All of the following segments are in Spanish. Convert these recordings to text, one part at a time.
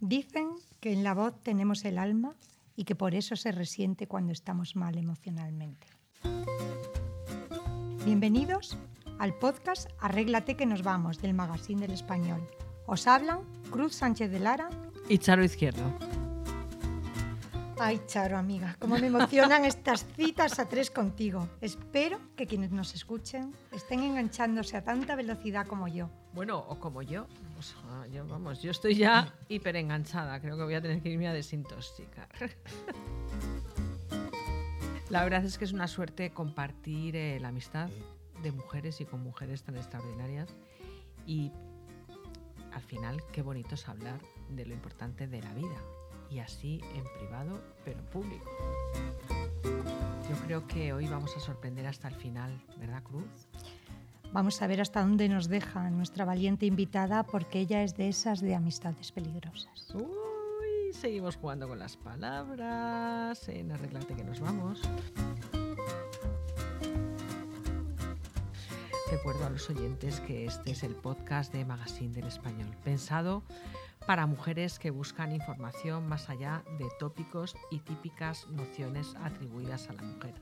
Dicen que en la voz tenemos el alma y que por eso se resiente cuando estamos mal emocionalmente. Bienvenidos al podcast Arréglate que nos vamos del Magazine del Español. Os hablan Cruz Sánchez de Lara y Charo Izquierdo. Ay, Charo, amiga, cómo me emocionan estas citas a tres contigo. Espero que quienes nos escuchen estén enganchándose a tanta velocidad como yo. Bueno, o como yo. yo vamos, yo estoy ya hiper enganchada. Creo que voy a tener que irme a desintoxicar. La verdad es que es una suerte compartir eh, la amistad de mujeres y con mujeres tan extraordinarias. Y al final, qué bonito es hablar de lo importante de la vida, y así en privado, pero en público. Yo creo que hoy vamos a sorprender hasta el final, ¿verdad, Cruz? Vamos a ver hasta dónde nos deja nuestra valiente invitada, porque ella es de esas de amistades peligrosas. Uy, seguimos jugando con las palabras, en arreglate que nos vamos. Recuerdo a los oyentes que este es el podcast de Magazine del Español, pensado para mujeres que buscan información más allá de tópicos y típicas nociones atribuidas a la mujer,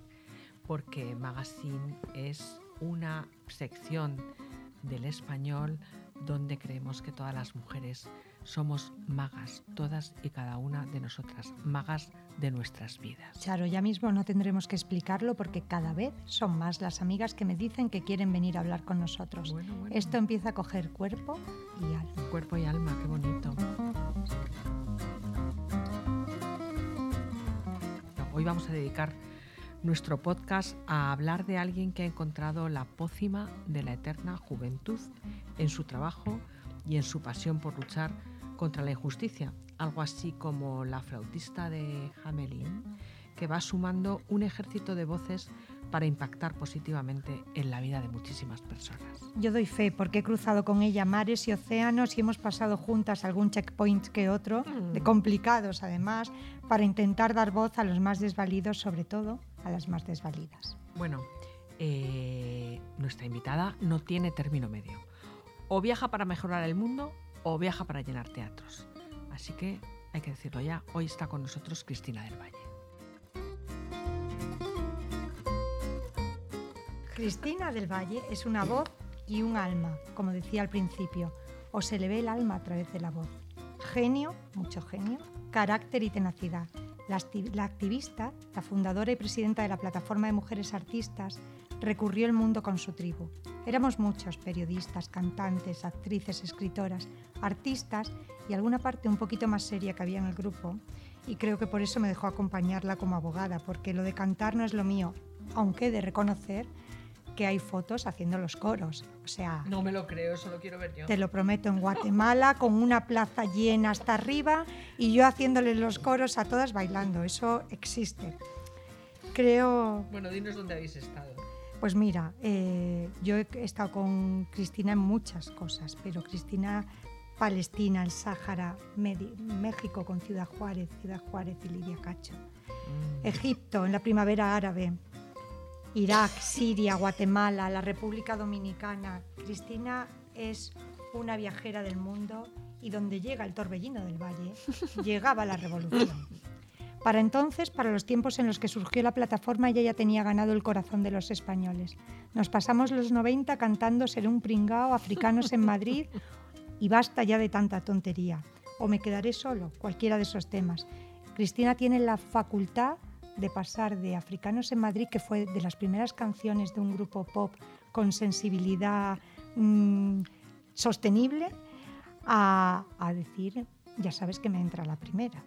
porque Magazine es una sección del español donde creemos que todas las mujeres somos magas, todas y cada una de nosotras, magas de nuestras vidas. Claro, ya mismo no tendremos que explicarlo porque cada vez son más las amigas que me dicen que quieren venir a hablar con nosotros. Esto empieza a coger cuerpo y alma. Cuerpo y alma, qué bonito. Hoy vamos a dedicar nuestro podcast a hablar de alguien que ha encontrado la pócima de la eterna juventud en su trabajo y en su pasión por luchar contra la injusticia, algo así como la flautista de Hamelin, que va sumando un ejército de voces para impactar positivamente en la vida de muchísimas personas. Yo doy fe porque he cruzado con ella mares y océanos y hemos pasado juntas algún checkpoint que otro, de mm. complicados además, para intentar dar voz a los más desvalidos, sobre todo a las más desvalidas. Bueno, eh, nuestra invitada no tiene término medio. O viaja para mejorar el mundo o viaja para llenar teatros. Así que hay que decirlo ya, hoy está con nosotros Cristina del Valle. Cristina del Valle es una voz y un alma, como decía al principio, o se le ve el alma a través de la voz. Genio, mucho genio, carácter y tenacidad. La, activista, la fundadora y presidenta de la Plataforma de Mujeres Artistas, recurrió el mundo con su tribu. Éramos muchos, periodistas, cantantes, actrices, escritoras, artistas y alguna parte un poquito más seria que había en el grupo. Y creo que por eso me dejó acompañarla como abogada, porque lo de cantar no es lo mío, aunque he de reconocer que hay fotos haciendo los coros. O sea, no me lo creo, eso lo quiero ver yo. Te lo prometo en Guatemala con una plaza llena hasta arriba y yo haciéndole los coros a todas bailando. Eso existe. Creo. Bueno, dinos dónde habéis estado. Pues mira, eh, yo he estado con Cristina en muchas cosas, pero Cristina, Palestina, el Sáhara, México con Ciudad Juárez, Ciudad Juárez y Lidia Cacho, mm. Egipto en la primavera árabe, Irak, Siria, Guatemala, la República Dominicana. Cristina es una viajera del mundo y donde llega el torbellino del valle, llegaba la revolución. Para entonces, para los tiempos en los que surgió la plataforma, ella ya tenía ganado el corazón de los españoles. Nos pasamos los 90 cantando Ser un pringao, africanos en Madrid y basta ya de tanta tontería. O me quedaré solo, cualquiera de esos temas. Cristina tiene la facultad de pasar de Africanos en Madrid, que fue de las primeras canciones de un grupo pop con sensibilidad mm, sostenible, a, a decir, ya sabes que me entra la primera.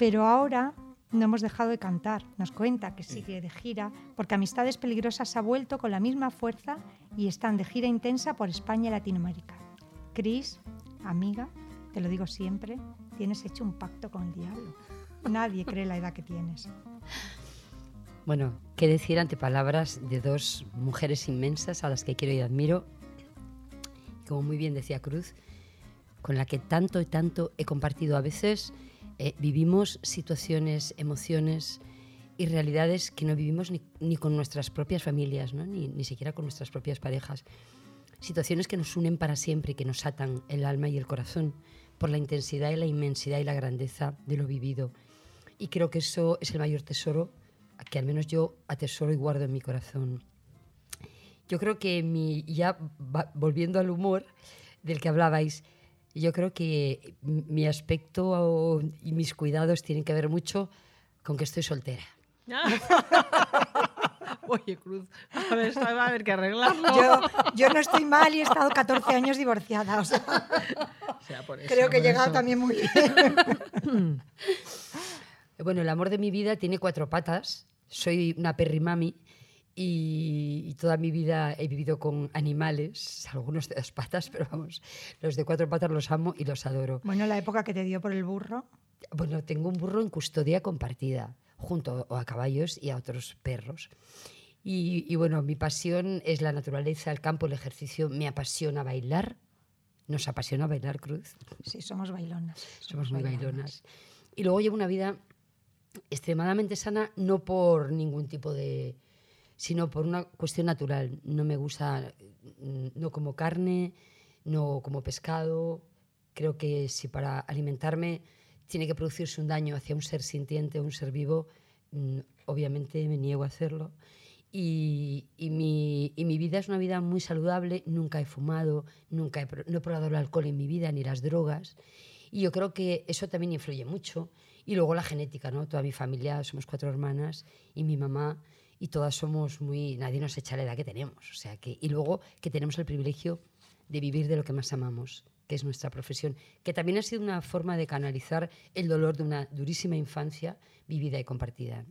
Pero ahora no hemos dejado de cantar. Nos cuenta que sigue de gira porque Amistades Peligrosas ha vuelto con la misma fuerza y están de gira intensa por España y Latinoamérica. Cris, amiga, te lo digo siempre, tienes hecho un pacto con el diablo. Nadie cree la edad que tienes. Bueno, qué decir ante palabras de dos mujeres inmensas a las que quiero y admiro. Como muy bien decía Cruz, con la que tanto y tanto he compartido a veces eh, vivimos situaciones, emociones y realidades que no vivimos ni, con nuestras propias familias, ni, ni siquiera con nuestras propias parejas. Situaciones que nos unen para siempre y que nos atan el alma y el corazón, por la intensidad y la inmensidad y la grandeza de lo vivido. Y creo que eso es el mayor tesoro que al menos yo atesoro y guardo en mi corazón. Yo creo que mi, ya volviendo al humor del que hablabais, yo creo que mi aspecto y mis cuidados tienen que ver mucho con que estoy soltera. Oye, Cruz, a ver, esto va a haber que arreglarlo. Yo, no estoy mal y he estado 14 años divorciada. O sea, creo que he llegado también muy bien. bueno, el amor de mi vida tiene cuatro patas. Soy una perrimami y, y toda mi vida he vivido con animales, algunos de dos patas, pero vamos, los de cuatro patas los amo y los adoro. Bueno, la época que te dio por el burro. Bueno, tengo un burro en custodia compartida, junto a caballos y a otros perros. Y, bueno, mi pasión es la naturaleza, el campo, el ejercicio. Me apasiona bailar. Nos apasiona bailar, Cruz. Sí, somos bailonas. Somos, muy bailonas. Y luego llevo una vida extremadamente sana, no por ningún tipo de... sino por una cuestión natural. No me gusta, no como carne, no como pescado. Creo que si para alimentarme tiene que producirse un daño hacia un ser sintiente, un ser vivo, mm, obviamente me niego a hacerlo. Y, mi, y, mi, vida es una vida muy saludable, nunca he fumado, nunca he, no he probado el alcohol en mi vida, ni las drogas. Y yo creo que eso también influye mucho. Y luego la genética, ¿no? Toda mi familia, somos cuatro hermanas y mi mamá, y todas somos muy... Nadie nos echa la edad que tenemos. O sea que, y luego que tenemos el privilegio de vivir de lo que más amamos, que es nuestra profesión, que también ha sido una forma de canalizar el dolor de una durísima infancia vivida y compartida.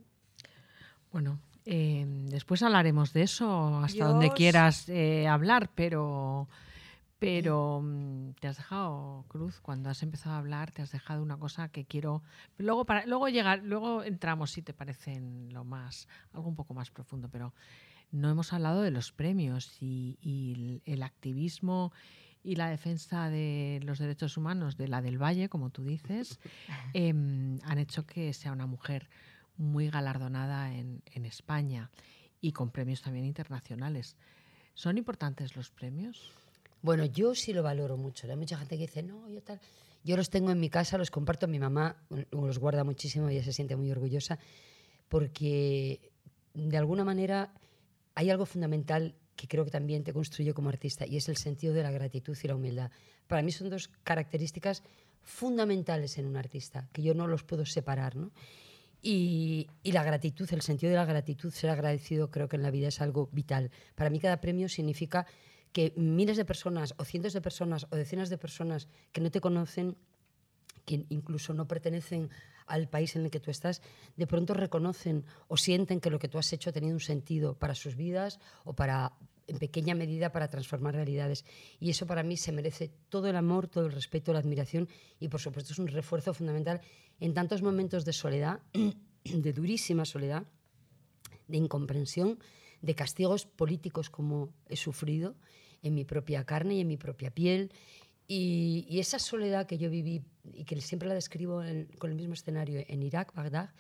Bueno, eh, después hablaremos de eso hasta donde quieras eh, hablar, pero, pero mm, te has dejado, Cruz, cuando has empezado a hablar, te has dejado una cosa que quiero. Luego, para, luego, llegar, luego entramos, si te parece, en lo más, algo un poco más profundo, pero no hemos hablado de los premios y, el activismo y la defensa de los derechos humanos de la del Valle, como tú dices, em, han hecho que sea una mujer muy galardonada en, España y con premios también internacionales. ¿Son importantes los premios? Bueno, yo sí lo valoro mucho. Hay mucha gente que dice, no, yo tal. Yo los tengo en mi casa, los comparto. Mi mamá los guarda muchísimo y ella se siente muy orgullosa porque de alguna manera hay algo fundamental que creo que también te construye como artista y es el sentido de la gratitud y la humildad. Para mí son dos características fundamentales en un artista que yo no los puedo separar. ¿no? Y, la gratitud, el sentido de la gratitud, ser agradecido, creo que en la vida es algo vital. Para mí cada premio significa que miles de personas o cientos de personas o decenas de personas que no te conocen, que incluso no pertenecen al país en el que tú estás, de pronto reconocen o sienten que lo que tú has hecho ha tenido un sentido para sus vidas o para en pequeña medida para transformar realidades. Y eso para mí se merece todo el amor, todo el respeto, la admiración y por supuesto es un refuerzo fundamental en tantos momentos de soledad, de durísima soledad, de incomprensión, de castigos políticos como he sufrido en mi propia carne y en mi propia piel. Y, esa soledad que yo viví y que siempre la describo con el mismo escenario en Irak, Bagdad,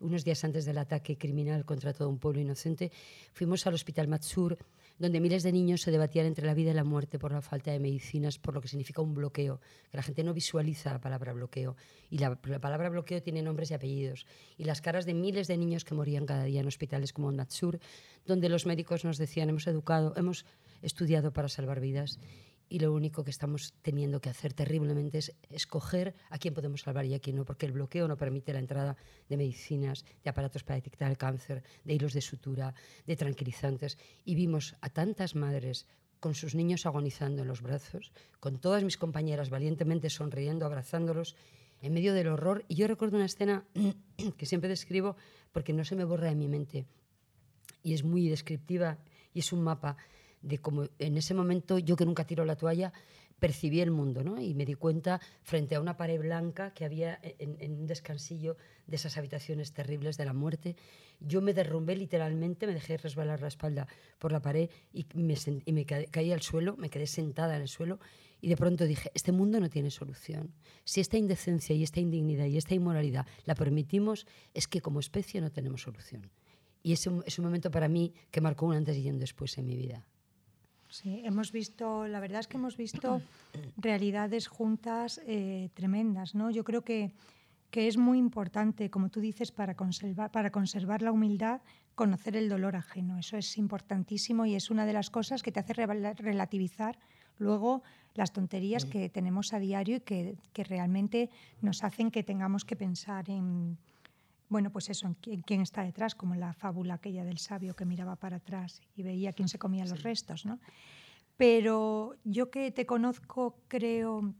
unos días antes del ataque criminal contra todo un pueblo inocente, fuimos al hospital Matsur donde miles de niños se debatían entre la vida y la muerte por la falta de medicinas, por lo que significa un bloqueo, que la gente no visualiza la palabra bloqueo. Y la, palabra bloqueo tiene nombres y apellidos. Y las caras de miles de niños que morían cada día en hospitales como Natsur, donde los médicos nos decían, hemos educado, hemos estudiado para salvar vidas y lo único que estamos teniendo que hacer terriblemente es escoger a quién podemos salvar y a quién no, porque el bloqueo no permite la entrada de medicinas, de aparatos para detectar el cáncer, de hilos de sutura, de tranquilizantes. Y vimos a tantas madres con sus niños agonizando en los brazos, con todas mis compañeras valientemente sonriendo, abrazándolos, en medio del horror. Y yo recuerdo una escena que siempre describo porque no se me borra de mi mente. Y es muy descriptiva y es un mapa de cómo en ese momento yo que nunca tiro la toalla percibí el mundo ¿no? y me di cuenta frente a una pared blanca que había en, un descansillo de esas habitaciones terribles de la muerte. Yo me derrumbé literalmente, me dejé resbalar la espalda por la pared y me, y me caí al suelo, me quedé sentada en el suelo y de pronto dije, este mundo no tiene solución. Si esta indecencia y esta indignidad y esta inmoralidad la permitimos, es que como especie no tenemos solución. Y ese es un momento para mí que marcó un antes y un después en mi vida. Sí, hemos visto, la verdad es que hemos visto realidades juntas eh, tremendas, ¿no? Yo creo que, que es muy importante, como tú dices, para conservar, para conservar la humildad, conocer el dolor ajeno. Eso es importantísimo y es una de las cosas que te hace rela- relativizar luego las tonterías que tenemos a diario y que, que realmente nos hacen que tengamos que pensar en, bueno, pues eso, en quién está detrás, como la fábula aquella del sabio que miraba para atrás y veía quién se comía los restos, ¿no? Pero yo que te conozco creo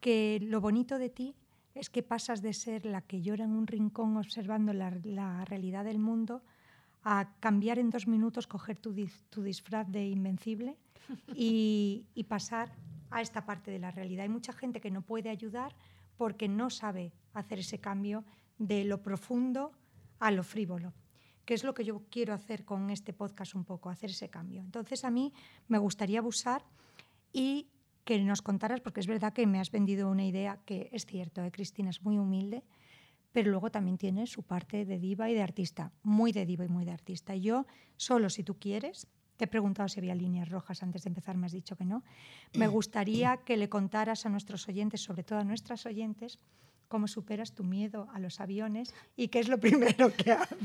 que lo bonito de ti es que pasas de ser la que llora en un rincón observando la, la realidad del mundo a cambiar en dos minutos, coger tu, dis- tu disfraz de invencible y, y pasar a esta parte de la realidad. Hay mucha gente que no puede ayudar porque no sabe hacer ese cambio de lo profundo a lo frívolo, que es lo que yo quiero hacer con este podcast un poco, hacer ese cambio. Entonces a mí me gustaría abusar y que nos contaras, porque es verdad que me has vendido una idea que es cierto, ¿eh? Cristina es muy humilde, pero luego también tiene su parte de diva y de artista, muy de diva y muy de artista. Y yo, solo si tú quieres, te he preguntado si había líneas rojas antes de empezar, me has dicho que no, me gustaría que le contaras a nuestros oyentes, sobre todo a nuestras oyentes, cómo superas tu miedo a los aviones y qué es lo primero que haces.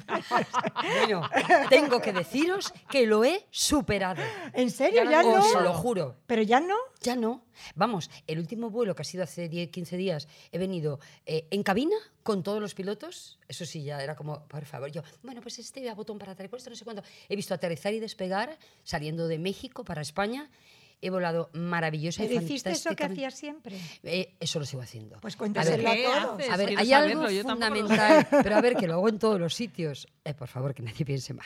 Bueno, tengo que deciros que lo he superado. ¿En serio? ¿Ya no? Os lo juro. ¿Pero ya no? Ya no. Vamos, el último vuelo que ha sido hace 10, 15 días, he venido eh, en cabina con todos los pilotos. Eso sí, ya era como, por favor, yo, bueno, pues este a botón para esto no sé cuánto. He visto aterrizar y despegar saliendo de México para España. He volado maravillosa y ¿Pero hiciste eso que hacías siempre? Eh, eso lo sigo haciendo. Pues A ver, cuéntaselo a ¿Qué todos. a ver, Quiero hay saberlo, algo fundamental, pero a ver, que lo hago en todos los sitios. Eh, por favor, que nadie piense mal.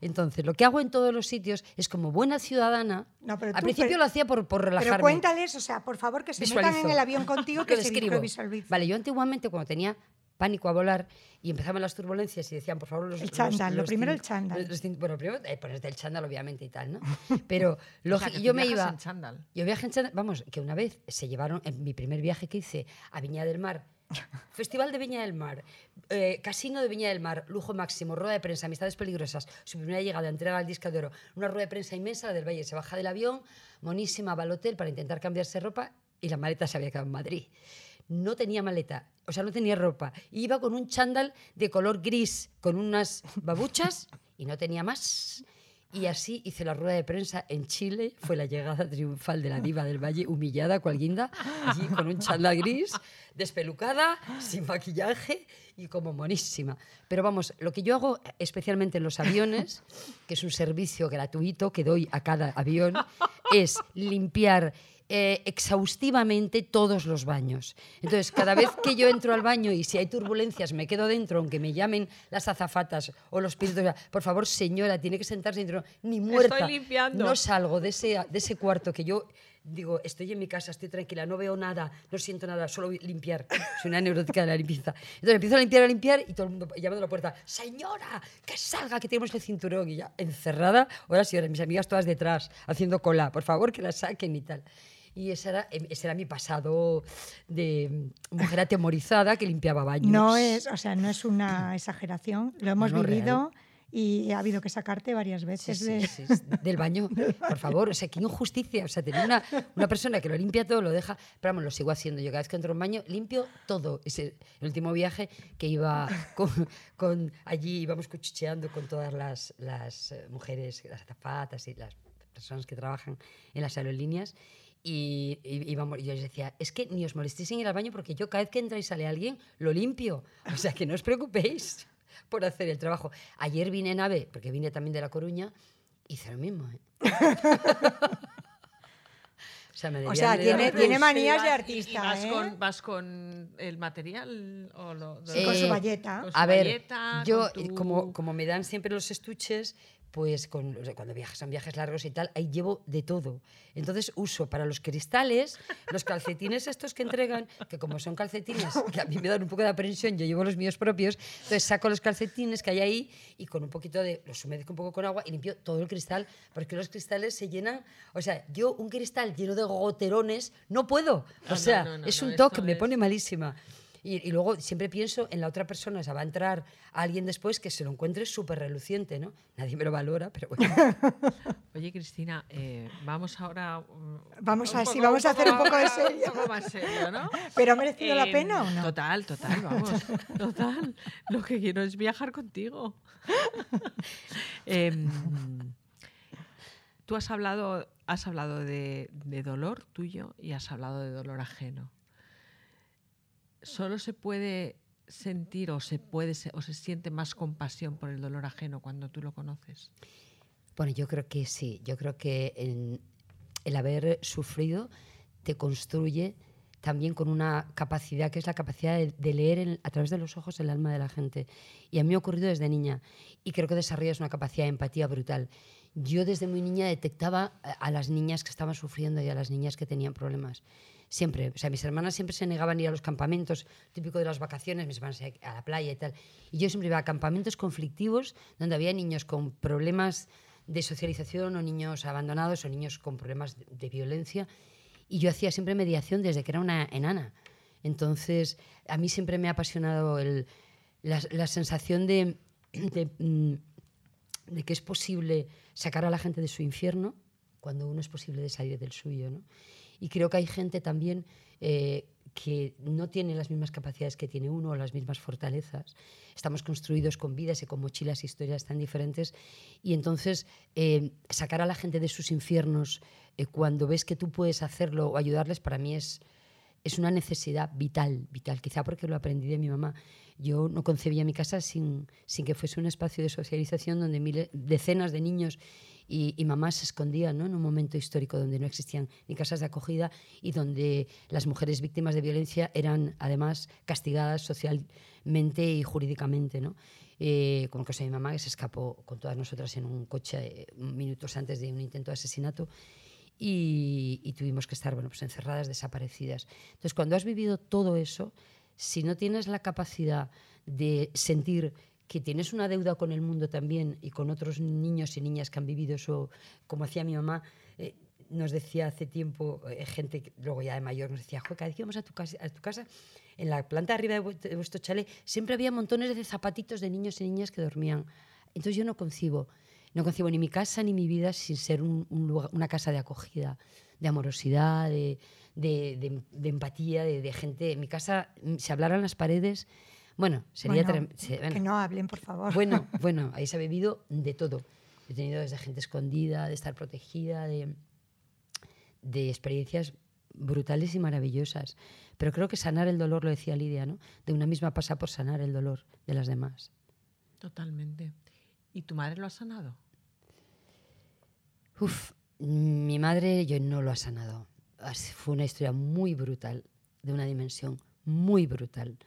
Entonces, lo que hago en todos los sitios es como buena ciudadana. No, pero Al tú, principio pero- lo hacía por, por relajarme. Pero cuéntales, o sea, por favor, que se metan Visualizo. en el avión contigo, que Lo se. Vale, yo antiguamente cuando tenía pánico a volar y empezaban las turbulencias y decían, por favor, los El chándal, lo primero el chándal. los- los cin- bueno, primero eh, ponerte el chándal, obviamente, y tal, ¿no? Pero O sea, yo me iba... en chándal. Yo viajé en chándal, vamos, que una vez se llevaron, en mi primer viaje que hice a Viña del Mar, Festival de Viña del Mar, eh, Casino de Viña del Mar, lujo máximo, rueda de prensa, amistades peligrosas, su primera llegada, entrega al disco de oro, una rueda de prensa inmensa, la del Valle, se baja del avión, monísima, va al hotel para intentar cambiarse ropa y la maleta se había quedado en Madrid. No tenía maleta, o sea, no tenía ropa. Iba con un chándal de color gris, con unas babuchas y no tenía más. Y así hice la rueda de prensa en Chile. Fue la llegada triunfal de la diva del Valle, humillada, cual guinda, allí con un chándal gris, despelucada, sin maquillaje y como monísima. Pero vamos, lo que yo hago especialmente en los aviones, que es un servicio gratuito que doy a cada avión, es limpiar eh, exhaustivamente todos los baños. Entonces, cada vez que yo entro al baño y si hay turbulencias me quedo dentro, aunque me llamen las azafatas o los pilotos, por favor, señora, tiene que sentarse dentro, ni muerta. limpiando. No salgo de ese, de ese cuarto que yo digo, estoy en mi casa, estoy tranquila, no veo nada, no siento nada, solo limpiar. Soy una neurótica de la limpieza. Entonces empiezo a limpiar, a limpiar y todo el mundo llamando a la puerta, señora, que salga, que tenemos el cinturón. Y ya encerrada, ahora sí, ahora mis amigas todas detrás, haciendo cola, por favor, que la saquen y tal. Y ese era, em, ese era mi pasado de mujer atemorizada que limpiaba baños. No es, o sea, no es una exageración, lo hemos No, vivido y ha habido que sacarte varias veces sí, de... sí, sí, del baño, por favor. O sea, qué injusticia. O sea, tener una, una persona que lo limpia todo, lo deja. Pero vamos, lo sigo haciendo. Yo cada vez que entro un baño, limpio todo. Ese, el último viaje que iba con, con- allí, íbamos cuchicheando con todas las, las eh, mujeres, las azafatas y las personas que trabajan en las aerolíneas. Y, y y yo les decía, es que ni os molestéis en ir al baño porque yo cada vez que entra y sale alguien, lo limpio. O sea, que no os preocupéis por hacer el trabajo. Ayer vine en AVE, porque vine también de La Coruña, hice lo mismo. ¿eh? o sea, me O sea, tiene- tiene manías de y- y artista, vas, ¿eh? con, ¿Vas con el material o lo, Sí, con su Eh, valleta. su A ver, yo, con tu- como, como me dan siempre los estuches, pues con, o sea, cuando viajas, son viajes largos y tal, ahí llevo de todo. Entonces uso para los cristales los calcetines estos que entregan, que como son calcetines que a mí me dan un poco de aprensión, yo llevo los míos propios, entonces saco los calcetines que hay ahí y con un poquito de, los humedezco un poco con agua y limpio todo el cristal, porque los cristales se llenan, o sea, yo un cristal lleno de goterones no puedo, o No, sea, no, no, es un toque, me pone malísima. Y, y luego siempre pienso en la otra persona, o sea, va a entrar alguien después que se lo encuentre súper reluciente, ¿no? Nadie me lo valora, pero bueno. Oye, Cristina, eh, vamos ahora. mm, Vamos a- sí, vamos a hacer un poco de serio. Un poco más serio, ¿no? ¿Pero ha merecido la Em, pena o no? Total, total, vamos. Total. Lo que quiero es viajar contigo. Em, tú has hablado, has hablado de, de dolor tuyo y has hablado de dolor ajeno. Solo se puede sentir o se puede o se siente más compasión por el dolor ajeno cuando tú lo conoces. Bueno, yo creo que sí. Yo creo que el haber sufrido te construye también con una capacidad que es la capacidad de, leer a través de los ojos el alma de la gente. Y a mí me ha ocurrido desde niña y creo que desarrollas una capacidad de empatía brutal. Yo desde muy niña detectaba a las niñas que estaban sufriendo y a las niñas que tenían problemas. Siempre, o sea, mis hermanas siempre se negaban a ir a los campamentos, típico de las vacaciones, mis hermanas a la playa y tal. Y yo siempre iba a campamentos conflictivos donde había niños con problemas de socialización o niños abandonados o niños con problemas de, violencia. Y yo hacía siempre mediación desde que era una enana. Entonces, a mí siempre me ha apasionado el- la, la sensación de, de, mm, de que es posible sacar a la gente de su infierno cuando uno es posible de salir del suyo. ¿no? Y creo que hay gente también eh, que no tiene las mismas capacidades que tiene uno o las mismas fortalezas. Estamos construidos con vidas y con mochilas e historias tan diferentes. Y entonces eh, sacar a la gente de sus infiernos eh, cuando ves que tú puedes hacerlo o ayudarles, para mí es, es una necesidad vital, vital, quizá porque lo aprendí de mi mamá. Yo no concebía mi casa sin, sin que fuese un espacio de socialización donde miles, decenas de niños y, y mamás se escondían ¿no? en un momento histórico donde no existían ni casas de acogida y donde las mujeres víctimas de violencia eran además castigadas socialmente y jurídicamente. ¿no? Eh, como el caso de mi mamá, que se escapó con todas nosotras en un coche eh, minutos antes de un intento de asesinato y, tuvimos que estar bueno, pues encerradas, desaparecidas. Entonces, cuando has vivido todo eso, si no tienes la capacidad de sentir que tienes una deuda con el mundo también y con otros niños y niñas que han vivido eso, como hacía mi mamá, eh, nos decía hace tiempo, eh, gente, que luego ya de mayor, nos decía, "Jo, cada vez que íbamos a tu, casa, a tu casa, en la planta arriba de vuestro chalet, siempre había montones de zapatitos de niños y niñas que dormían. Entonces yo no concibo, no concibo ni mi casa ni mi vida sin ser un- un lugar- una casa de acogida, de amorosidad, de, de- de- de empatía, de, de gente. En mi casa, si hablaran las paredes, bueno, sería... Bueno, se- bueno, Que no hablen, por favor. bueno, bueno, ahí se ha vivido de todo. He tenido desde gente escondida, de estar protegida, de, de experiencias brutales y maravillosas. Pero creo que sanar el dolor, lo decía Lidia, ¿no? De una misma pasa por sanar el dolor de las demás. Totalmente. ¿Y tu madre lo ha sanado? Uf, mi madre yo no lo ha sanado. Fue una historia muy brutal, de una dimensión muy brutal,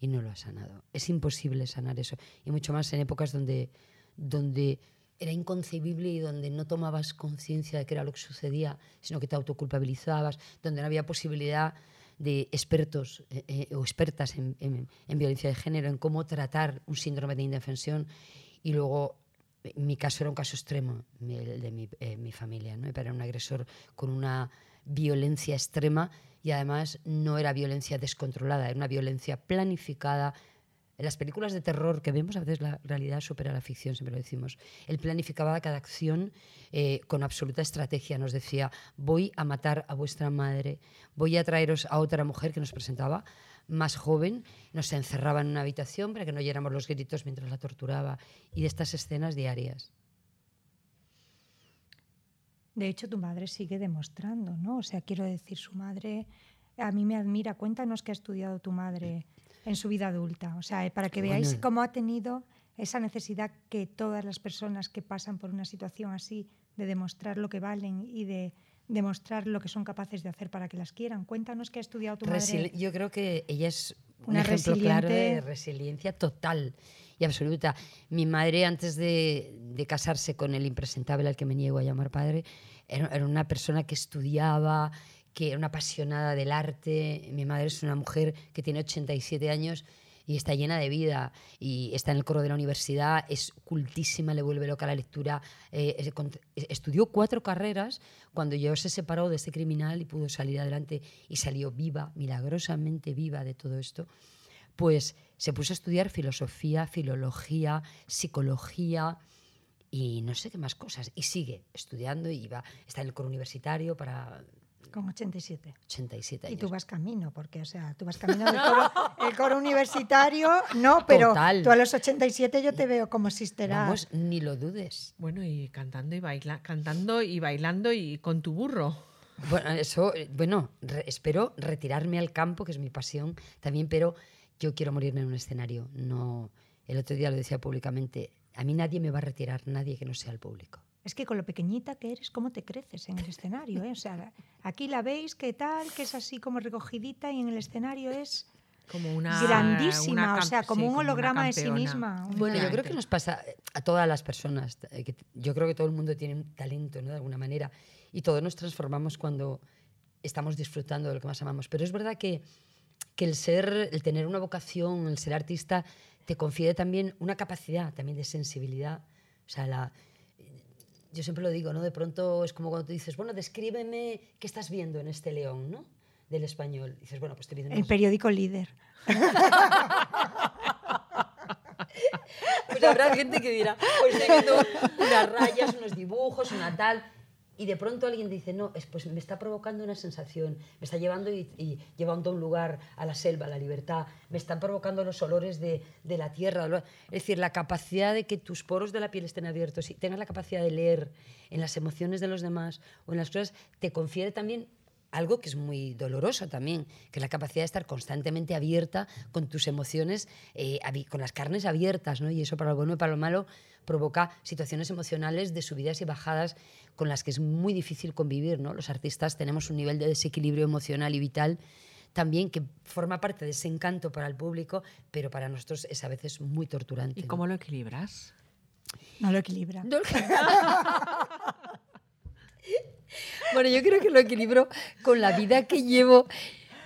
y no lo ha sanado. Es imposible sanar eso. Y mucho más en épocas donde, donde era inconcebible y donde no tomabas conciencia de que era lo que sucedía, sino que te autoculpabilizabas, donde no había posibilidad de expertos eh, eh, o expertas en, en- en violencia de género, en cómo tratar un síndrome de indefensión. Y luego mi caso era un caso extremo, el de mi, eh, mi familia. ¿no? Era un agresor con una violencia extrema y además no era violencia descontrolada, era una violencia planificada. En las películas de terror que vemos, a veces la realidad supera la ficción, siempre lo decimos. Él planificaba cada acción eh, con absoluta estrategia. Nos decía, voy a matar a vuestra madre, voy a traeros a otra mujer que nos presentaba más joven, nos encerraba en una habitación para que no oyéramos los gritos mientras la torturaba y de estas escenas diarias. De hecho, tu madre sigue demostrando, ¿no? O sea, quiero decir, su madre a mí me admira. Cuéntanos qué ha estudiado tu madre en su vida adulta. O sea, para que veáis Bueno. cómo ha tenido esa necesidad que todas las personas que pasan por una situación así, de demostrar lo que valen y de demostrar lo que son capaces de hacer para que las quieran. Cuéntanos qué ha estudiado tu madre. Yo creo que ella es un Una ejemplo claro de resiliencia total y absoluta. Mi madre, antes de, de casarse con el impresentable al que me niego a llamar padre, era, era una persona que estudiaba, que era una apasionada del arte. Mi madre es una mujer que tiene 87 años y está llena de vida y está en el coro de la universidad, es cultísima, le vuelve loca la lectura. eh, estudió cuatro carreras cuando yo se separó de este criminal y pudo salir adelante y salió viva, milagrosamente viva de todo esto. pues se puso a estudiar filosofía, filología, psicología y no sé qué más cosas. Y sigue estudiando y va, está en el coro universitario para Con 87. 87 Y años. tú vas camino, porque, o sea, tú vas camino del coro, el coro universitario, no, pero Total. tú a los 87 yo te veo como sister Act. Vamos, ni lo dudes. Bueno, y cantando y baila, cantando y bailando y con tu burro. Bueno, eso, bueno, re- espero retirarme al campo, que es mi pasión también, pero yo quiero morirme en un escenario. No, el otro día lo decía públicamente, a mí nadie me va a retirar, nadie que no sea el público. Es que con lo pequeñita que eres, ¿cómo te creces en el escenario? eh? O sea, aquí la veis, ¿qué tal? Que es así como recogidita y en el escenario es Como una. grandísima, una o sea, como sí, un holograma de sí misma. Bueno, yo creo que nos pasa a todas las personas. eh, que yo creo que todo el mundo tiene un talento, ¿no? De alguna manera. Y todos nos transformamos cuando estamos disfrutando de lo que más amamos. Pero es verdad que, que el ser, el tener una vocación, el ser artista, te confiere también una capacidad también de sensibilidad. O sea, la, yo siempre lo digo, ¿no? De pronto es como cuando tú dices, bueno, descríbeme qué estás viendo en este león, ¿no? Del español. Dices, bueno, pues estoy viendo El periódico líder. Pues habrá gente que dirá, pues estoy viendo unas rayas, unos dibujos, una tal. Y de pronto alguien dice, no, es, pues me está provocando una sensación, me está llevando y, llevando a un lugar, a la selva, a la libertad, me están provocando los olores de, de la tierra. Es decir, la capacidad de que tus poros de la piel estén abiertos y tengas la capacidad de leer en las emociones de los demás o en las cosas, te confiere también algo que es muy doloroso también, que es la capacidad de estar constantemente abierta con tus emociones, eh, con las carnes abiertas, ¿no? Y eso para lo bueno y para lo malo provoca situaciones emocionales de subidas y bajadas con las que es muy difícil convivir, ¿no? Los artistas tenemos un nivel de desequilibrio emocional y vital también que forma parte de ese encanto para el público, pero para nosotros es a veces muy torturante. ¿Y ¿no? cómo lo equilibras? No lo equilibra. No- bueno, yo creo que lo equilibro con la vida que llevo.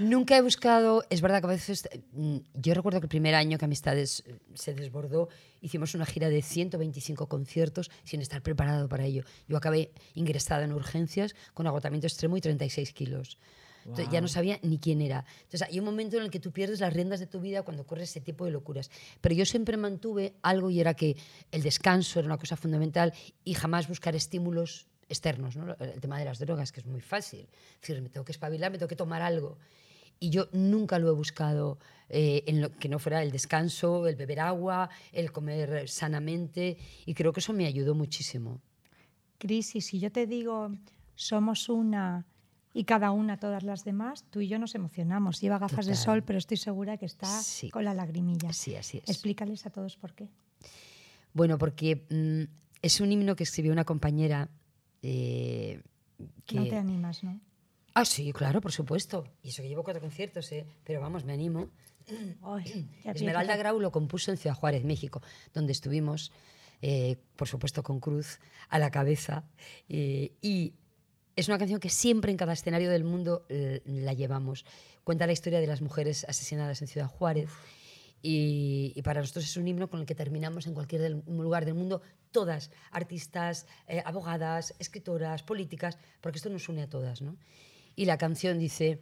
Nunca he buscado, es verdad que a veces, mm, yo recuerdo que el primer año que Amistades eh, se desbordó, hicimos una gira de 125 conciertos sin estar preparado para ello. Yo acabé ingresada en urgencias con agotamiento extremo y 36 kilos. Entonces, ya no sabía ni quién era. Entonces, hay un momento en el que tú pierdes las riendas de tu vida cuando corres ese tipo de locuras. Pero yo siempre mantuve algo y era que el descanso era una cosa fundamental y jamás buscar estímulos externos. ¿no? El tema de las drogas, que es muy fácil. Es decir, me tengo que espabilar, me tengo que tomar algo. Y yo nunca lo he buscado eh, en lo que no fuera el descanso, el beber agua, el comer sanamente. Y creo que eso me ayudó muchísimo. Cris, y si yo te digo somos una y cada una todas las demás, tú y yo nos emocionamos. Lleva gafas de sol, pero estoy segura que está Sí. con la lagrimilla. Sí, así es. Explícales a todos por qué. Bueno, porque mm, es un himno que escribió una compañera eh, que... No te animas, ¿no? Ah, sí, claro, por supuesto. Y eso que llevo cuatro conciertos, ¿eh? pero vamos, me animo. Ay, Esmeralda Grau lo compuso en Ciudad Juárez, México, donde estuvimos, eh, por supuesto, con Cruz a la cabeza. eh, y es una canción que siempre en cada escenario del mundo la llevamos. Cuenta la historia de las mujeres asesinadas en Ciudad Juárez. Y, y para nosotros es un himno con el que terminamos en cualquier del- lugar del mundo, todas, artistas, eh, abogadas, escritoras, políticas, porque esto nos une a todas. ¿no? Y la canción dice,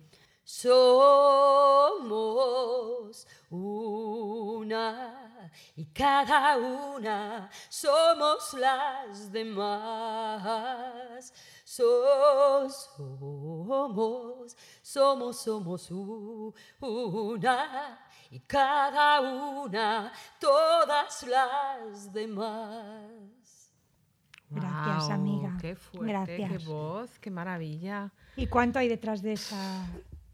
somos una y cada una somos las demás. So- somos, somos, somos una y cada una todas las demás. Gracias, Guau, amiga. Qué fuerte, qué Gracias. voz, qué maravilla. ¿Y cuánto hay detrás de esa,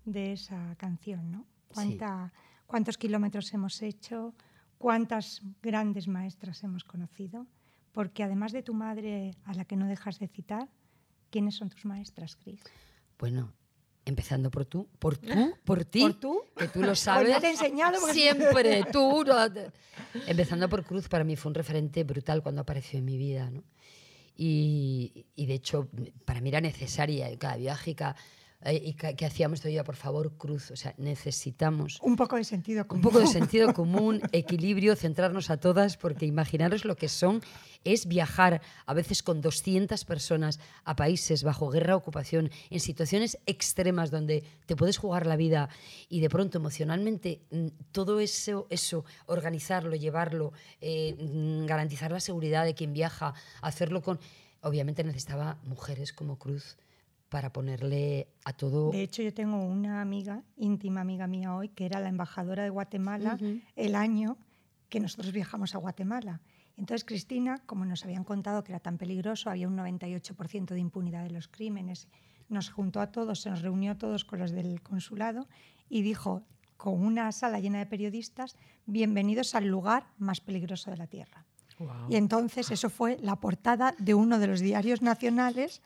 de esa canción, no? ¿Cuánta, ¿Cuántos kilómetros hemos hecho? ¿Cuántas grandes maestras hemos conocido? Porque además de tu madre, a la que no dejas de citar, ¿quiénes son tus maestras, Cris? Bueno, empezando por tú, por tú, por ti. ¿Por tú? Que tú lo Pues sabes. ya te he enseñado, porque- Siempre, tú. no te- Empezando por Cruz, para mí fue un referente brutal cuando apareció en mi vida, ¿no? Y, y de hecho, para mí era necesaria cada viaje, y que, que hacíamos todavía, por favor, Cruz, o sea, necesitamos Un poco de sentido común. un poco de sentido común, equilibrio, centrarnos a todas, porque imaginaros lo que son, es viajar a veces con 200 personas a países bajo guerra, ocupación, en situaciones extremas donde te puedes jugar la vida y de pronto emocionalmente mm, todo eso, eso organizarlo, llevarlo, eh, mm, garantizar la seguridad de quien viaja, hacerlo con... Obviamente necesitaba mujeres como Cruz para ponerle a todo... De hecho, yo tengo una amiga, íntima amiga mía hoy, que era la embajadora de Guatemala el año que nosotros viajamos a Guatemala. Entonces, Cristina, como nos habían contado que era tan peligroso, había un 98% de impunidad de los crímenes, nos juntó a todos, se nos reunió a todos con los del consulado y dijo, con una sala llena de periodistas, bienvenidos al lugar más peligroso de la Tierra. Y entonces eso fue la portada de uno de los diarios nacionales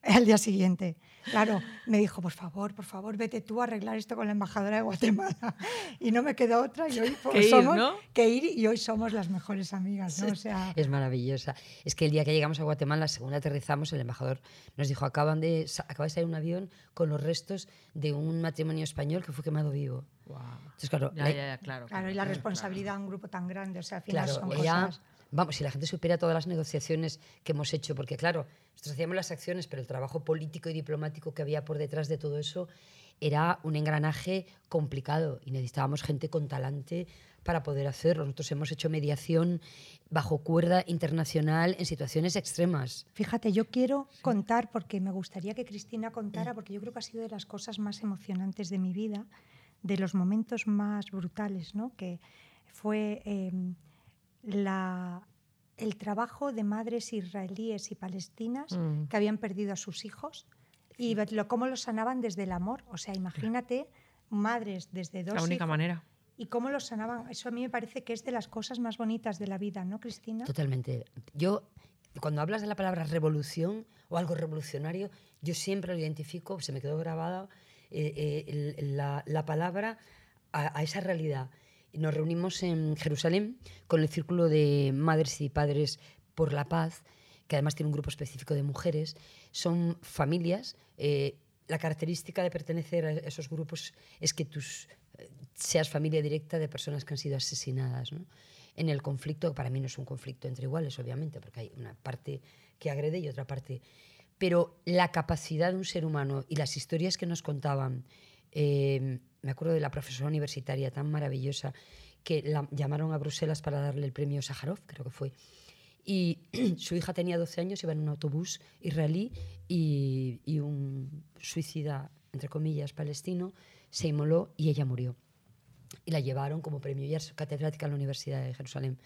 al día siguiente. Claro, me dijo, por favor, por favor, vete tú a arreglar esto con la embajadora de Guatemala. Y no me quedó otra y hoy pues, Que ir, somos ¿no? que ir y hoy somos las mejores amigas, ¿no? O sea, Es maravillosa. Es que el día que llegamos a Guatemala, según aterrizamos, el embajador nos dijo, acaban de, acaba de salir un avión con los restos de un matrimonio español que fue quemado vivo. Guau. Entonces, claro, Ya, la- ya, ya, claro. claro, y la responsabilidad de un grupo tan grande, o sea, al final Claro, son ella, cosas... vamos, si la gente supiera todas las negociaciones que hemos hecho, porque claro, nosotros hacíamos las acciones, pero el trabajo político y diplomático que había por detrás de todo eso era un engranaje complicado y necesitábamos gente con talante para poder hacerlo. Nosotros hemos hecho mediación bajo cuerda internacional en situaciones extremas. Fíjate, yo quiero contar, porque me gustaría que Cristina contara, porque yo creo que ha sido de las cosas más emocionantes de mi vida, de los momentos más brutales, ¿no? Que fue eh, la, el trabajo de madres israelíes y palestinas Mm. que habían perdido a sus hijos y lo, cómo los sanaban desde el amor. O sea, imagínate madres desde dos La única hijos manera. y cómo los sanaban. Eso a mí me parece que es de las cosas más bonitas de la vida, ¿no, Cristina? Totalmente. Yo, cuando hablas de la palabra revolución o algo revolucionario, yo siempre lo identifico, se me quedó grabada eh, eh, la, la palabra a, a esa realidad. Nos reunimos en Jerusalén con el Círculo de Madres y Padres por la Paz, que además tiene un grupo específico de mujeres. Son familias. eh, la característica de pertenecer a esos grupos es que tus eh, seas familia directa de personas que han sido asesinadas. ¿no? En el conflicto, para mí no es un conflicto entre iguales, obviamente, porque hay una parte que agrede y otra parte. Pero la capacidad de un ser humano y las historias que nos contaban, eh, me acuerdo de la profesora universitaria tan maravillosa que la llamaron a Bruselas para darle el premio Sájarov, creo que fue. Y su hija tenía 12 años, iba en un autobús israelí y, y un suicida, entre comillas, palestino, se inmoló y ella murió. Y la llevaron como premio. Ella es catedrática en la Universidad de Jerusalén.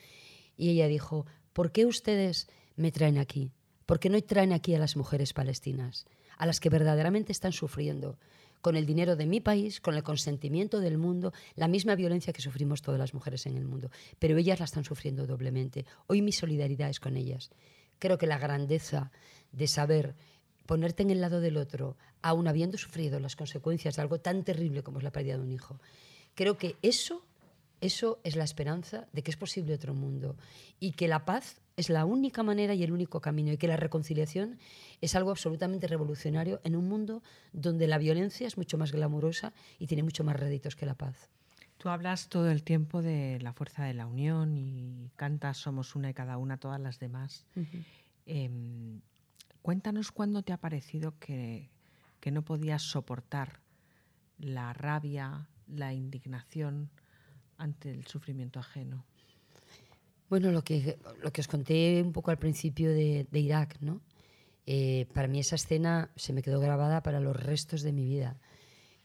Y ella dijo, ¿por qué ustedes me traen aquí? ¿Por qué no traen aquí a las mujeres palestinas? A las que verdaderamente están sufriendo con el dinero de mi país, con el consentimiento del mundo, la misma violencia que sufrimos todas las mujeres en el mundo. Pero ellas la están sufriendo doblemente. Hoy mi solidaridad es con ellas. Creo que la grandeza de saber ponerte en el lado del otro, aun habiendo sufrido las consecuencias de algo tan terrible como es la pérdida de un hijo, creo que eso, eso es la esperanza de que es posible otro mundo y que la paz es la única manera y el único camino y que la reconciliación es algo absolutamente revolucionario en un mundo donde la violencia es mucho más glamurosa y tiene mucho más réditos que la paz. Tú hablas todo el tiempo de la fuerza de la unión y cantas Somos una y cada una, todas las demás. Em, cuéntanos cuándo te ha parecido que, que no podías soportar la rabia, la indignación ante el sufrimiento ajeno. Bueno, lo que, lo que os conté un poco al principio de, Irak, ¿no? Eh, para mí esa escena se me quedó grabada para los restos de mi vida.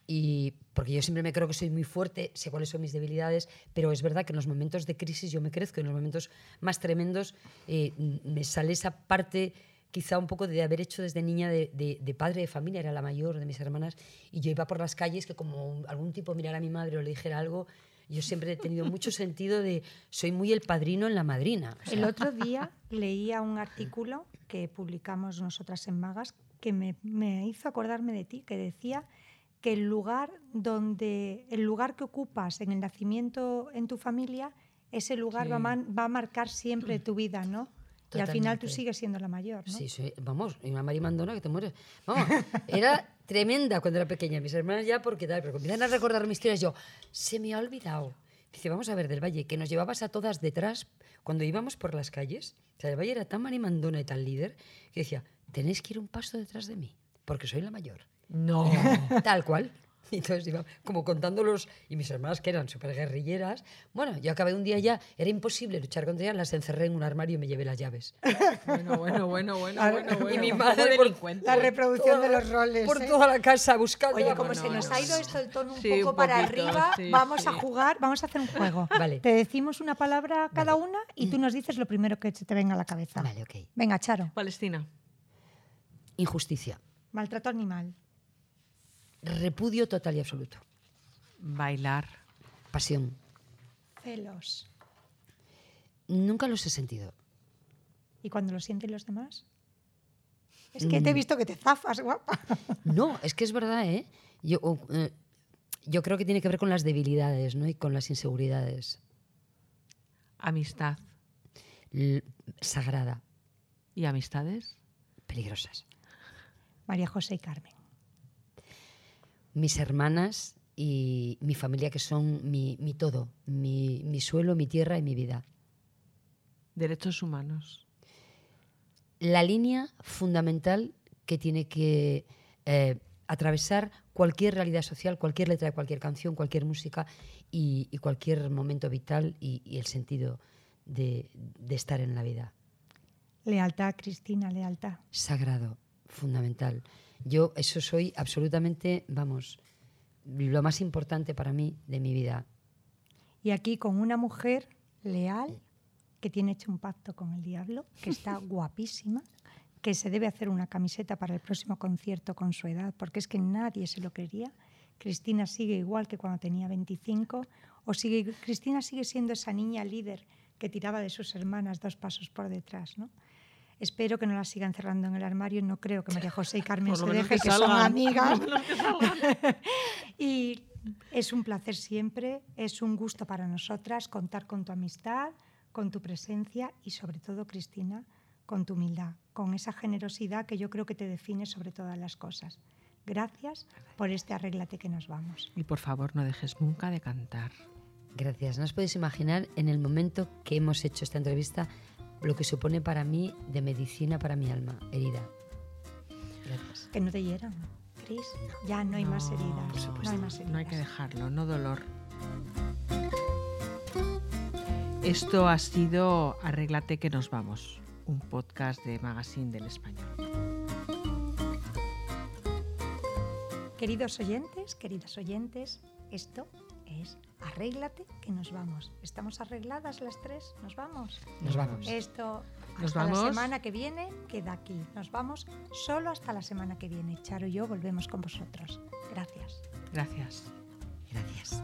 Y porque yo siempre me creo que soy muy fuerte, sé cuáles son mis debilidades, pero es verdad que en los momentos de crisis yo me crezco, en los momentos más tremendos eh, me sale esa parte quizá un poco de haber hecho desde niña de, de- de padre de familia, era la mayor de mis hermanas, y yo iba por las calles que como algún tipo mirara a mi madre o le dijera algo, yo siempre he tenido mucho sentido de soy muy el padrino en la madrina. O sea, El otro día leía un artículo que publicamos nosotras en Magas que me, me hizo acordarme de ti, que decía que el lugar donde el lugar que ocupas en el nacimiento en tu familia, ese lugar Sí. va, a man- va a marcar siempre tu vida, ¿no? Y al final tú sigues siendo la mayor, ¿no? Sí, soy- vamos, y una Mari Mandona que te mueres. Vamos, era tremenda cuando era pequeña. Mis hermanas ya porque tal, pero comienzan a recordar mis historias. Yo, se me ha olvidado. Dice, vamos a ver, del Valle, que nos llevabas a todas detrás cuando íbamos por las calles. O sea, del Valle era tan marimandona y tan líder que decía, tenéis que ir un paso detrás de mí, porque soy la mayor. No. Tal cual. Y entonces iba como contándolos, y mis hermanas que eran súper guerrilleras. Bueno, yo acabé un día ya, era imposible luchar contra ellas, las encerré en un armario y me llevé las llaves. Bueno, bueno, bueno, bueno, A- bueno, bueno. y mi madre por-. La reproducción de los roles. Por ¿eh? toda la casa buscando. Oye, como no, se no, nos no, ha ido esto el tono un Sí, poco un para poquito, arriba, sí, vamos a sí. jugar, vamos a hacer un juego. Vale. Te decimos una palabra cada una y tú nos dices lo primero que te venga a la cabeza. Vale, ok. Venga, Charo. Palestina. Injusticia. Maltrato animal. Repudio total y absoluto. Bailar. Pasión. Celos. Nunca los he sentido. ¿Y cuando lo sienten los demás? Es que te he visto que te zafas, guapa. No, es que es verdad, ¿eh? Yo, eh, yo creo que tiene que ver con las debilidades, ¿no? Y con las inseguridades. Amistad. L- sagrada, ¿Y amistades? peligrosas. María José y Carmen. Mis hermanas y mi familia que son mi, mi todo, mi, mi suelo, mi tierra y mi vida. Derechos humanos. La línea fundamental que tiene que eh, atravesar cualquier realidad social, cualquier letra de cualquier canción, cualquier música y, y cualquier momento vital y, y el sentido de, de estar en la vida. Lealtad, Cristina, lealtad. Sagrado, fundamental. Yo eso soy absolutamente, vamos, lo más importante para mí de mi vida. Y aquí con una mujer leal que tiene hecho un pacto con el diablo, que está guapísima, que se debe hacer una camiseta para el próximo concierto con su edad, porque es que nadie se lo creería. Cristina sigue igual que cuando tenía 25, o sigue, Cristina sigue siendo esa niña líder que tiraba de sus hermanas dos pasos por detrás, ¿no? Espero que no la sigan cerrando en el armario. No creo que María José y Carmen se dejen, que que, son amigas. y es un placer siempre, es un gusto para nosotras contar con tu amistad, con tu presencia y sobre todo, Cristina, con tu humildad, con esa generosidad que yo creo que te define sobre todas las cosas. Gracias por este arréglate que nos vamos. Y por favor, no dejes nunca de cantar. Gracias. No os podéis imaginar en el momento que hemos hecho esta entrevista lo que supone para mí de medicina para mi alma herida. Gracias. Que no te hieran, Cris. Ya no hay más heridas. por no hay más heridas. No hay que dejarlo, no dolor. Esto ha sido Arréglate que nos vamos, un podcast de Magazine del Español. Queridos oyentes, queridas oyentes, esto es Arréglate que nos vamos. ¿Estamos arregladas las tres? ¿Nos vamos? Nos vamos. Esto Nos hasta la semana que viene queda aquí. Nos vamos solo hasta la semana que viene. Charo y yo volvemos con vosotros. Gracias. Gracias. Gracias.